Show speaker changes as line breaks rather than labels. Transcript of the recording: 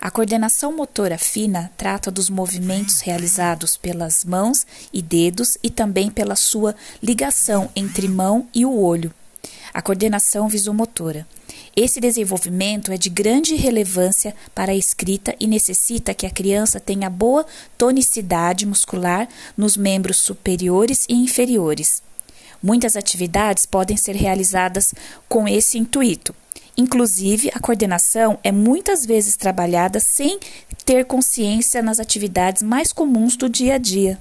A coordenação motora fina trata dos movimentos realizados pelas mãos e dedos e também pela sua ligação entre mão e o olho. A coordenação visomotora. Esse desenvolvimento é de grande relevância para a escrita e necessita que a criança tenha boa tonicidade muscular nos membros superiores e inferiores. Muitas atividades podem ser realizadas com esse intuito. Inclusive, a coordenação é muitas vezes trabalhada sem ter consciência nas atividades mais comuns do dia a dia.